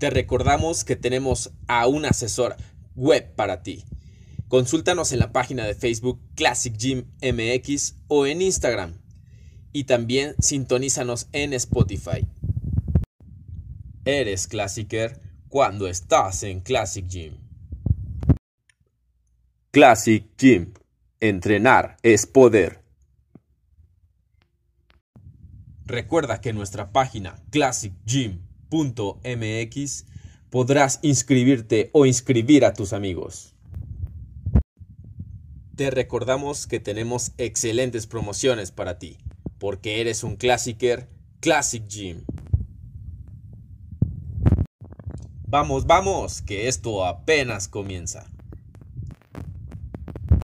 Te recordamos que tenemos a un asesor web para ti. Consúltanos en la página de Facebook Classic Gym MX o en Instagram. Y también sintonízanos en Spotify. Eres Classicer cuando estás en Classic Gym. Classic Gym. Entrenar es poder. Recuerda que nuestra página classicgym.mx podrás inscribirte o inscribir a tus amigos. Te recordamos que tenemos excelentes promociones para ti, porque eres un Classicer Classic Gym. Vamos, vamos, que esto apenas comienza.